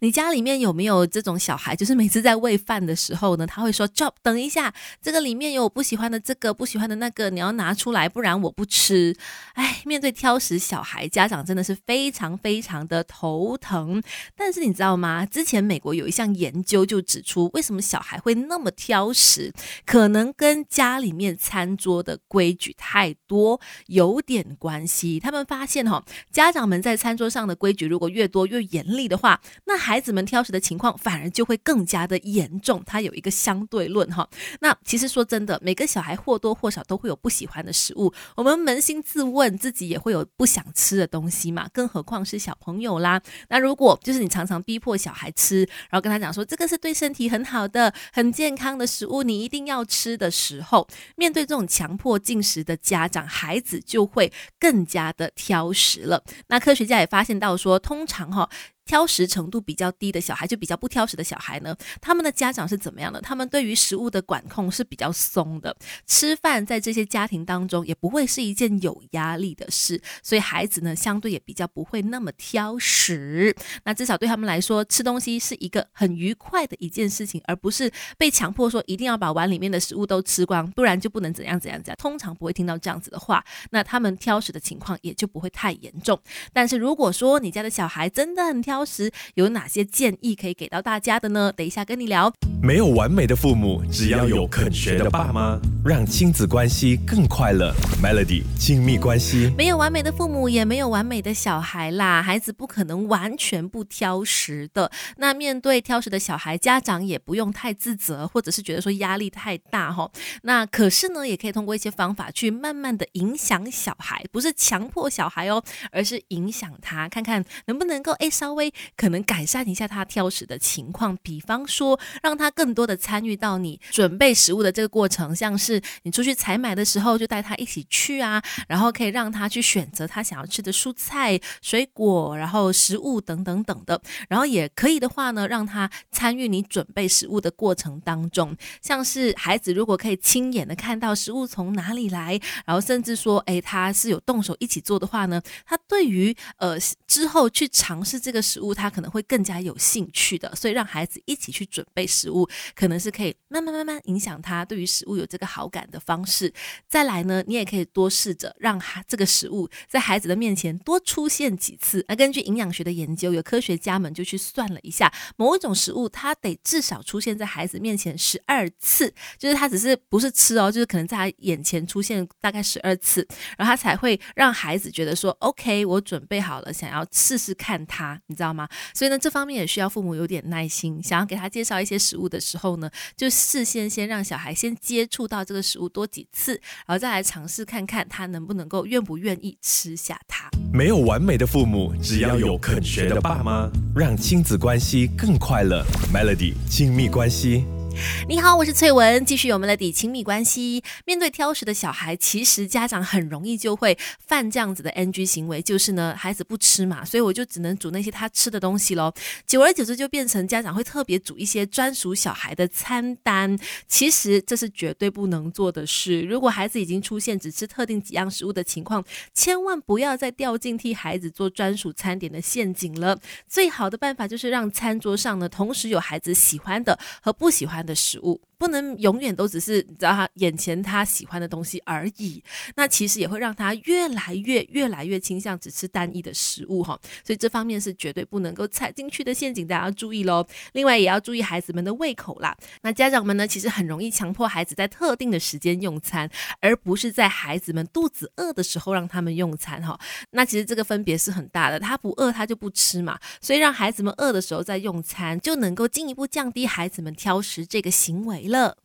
你家里面有没有这种小孩？就是每次在喂饭的时候呢，他会说：“Job，等一下，这个里面有我不喜欢的这个，不喜欢的那个，你要拿出来，不然我不吃。”哎，面对挑食小孩，家长真的是非常非常的头疼。但是你知道吗？之前美国有一项研究就指出，为什么小孩会那么挑食，可能跟家里面餐桌的规矩太多有点关系。他们发现哈，家长们在餐桌上的规矩如果越多越严厉的话，那孩子们挑食的情况反而就会更加的严重，它有一个相对论哈。那其实说真的，每个小孩或多或少都会有不喜欢的食物，我们扪心自问，自己也会有不想吃的东西嘛，更何况是小朋友啦。那如果就是你常常逼迫小孩吃，然后跟他讲说这个是对身体很好的、很健康的食物，你一定要吃的时候，面对这种强迫进食的家长，孩子就会更加的挑食了。那科学家也发现到说，通常哈。挑食程度比较低的小孩，就比较不挑食的小孩呢，他们的家长是怎么样的？他们对于食物的管控是比较松的，吃饭在这些家庭当中也不会是一件有压力的事，所以孩子呢，相对也比较不会那么挑食。那至少对他们来说，吃东西是一个很愉快的一件事情，而不是被强迫说一定要把碗里面的食物都吃光，不然就不能怎样怎样怎样。通常不会听到这样子的话，那他们挑食的情况也就不会太严重。但是如果说你家的小孩真的很挑，挑食有哪些建议可以给到大家的呢？等一下跟你聊。没有完美的父母，只要有肯学的爸妈，让亲子关系更快乐。Melody 亲密关系，没有完美的父母，也没有完美的小孩啦。孩子不可能完全不挑食的。那面对挑食的小孩，家长也不用太自责，或者是觉得说压力太大哈。那可是呢，也可以通过一些方法去慢慢的影响小孩，不是强迫小孩哦，而是影响他，看看能不能够哎稍微。可能改善一下他挑食的情况，比方说让他更多的参与到你准备食物的这个过程，像是你出去采买的时候就带他一起去啊，然后可以让他去选择他想要吃的蔬菜、水果，然后食物等等等的，然后也可以的话呢，让他参与你准备食物的过程当中，像是孩子如果可以亲眼的看到食物从哪里来，然后甚至说哎他是有动手一起做的话呢，他对于呃之后去尝试这个。食物他可能会更加有兴趣的，所以让孩子一起去准备食物，可能是可以慢慢慢慢影响他对于食物有这个好感的方式。再来呢，你也可以多试着让他这个食物在孩子的面前多出现几次。那根据营养学的研究，有科学家们就去算了一下，某一种食物它得至少出现在孩子面前十二次，就是他只是不是吃哦，就是可能在他眼前出现大概十二次，然后他才会让孩子觉得说，OK，我准备好了，想要试试看它，你知道。知道吗？所以呢，这方面也需要父母有点耐心。想要给他介绍一些食物的时候呢，就事先先让小孩先接触到这个食物多几次，然后再来尝试看看他能不能够愿不愿意吃下它。没有完美的父母，只要有肯学的爸妈，让亲子关系更快乐。Melody 亲密关系。你好，我是翠文，继续我们的底亲密关系。面对挑食的小孩，其实家长很容易就会犯这样子的 NG 行为，就是呢，孩子不吃嘛，所以我就只能煮那些他吃的东西喽。久而久之，就变成家长会特别煮一些专属小孩的餐单。其实这是绝对不能做的事。如果孩子已经出现只吃特定几样食物的情况，千万不要再掉进替孩子做专属餐点的陷阱了。最好的办法就是让餐桌上呢，同时有孩子喜欢的和不喜欢。的食物。不能永远都只是你知道他眼前他喜欢的东西而已，那其实也会让他越来越越来越倾向只吃单一的食物哈，所以这方面是绝对不能够踩进去的陷阱，大家要注意喽。另外也要注意孩子们的胃口啦。那家长们呢，其实很容易强迫孩子在特定的时间用餐，而不是在孩子们肚子饿的时候让他们用餐哈。那其实这个分别是很大的，他不饿他就不吃嘛，所以让孩子们饿的时候再用餐，就能够进一步降低孩子们挑食这个行为。了。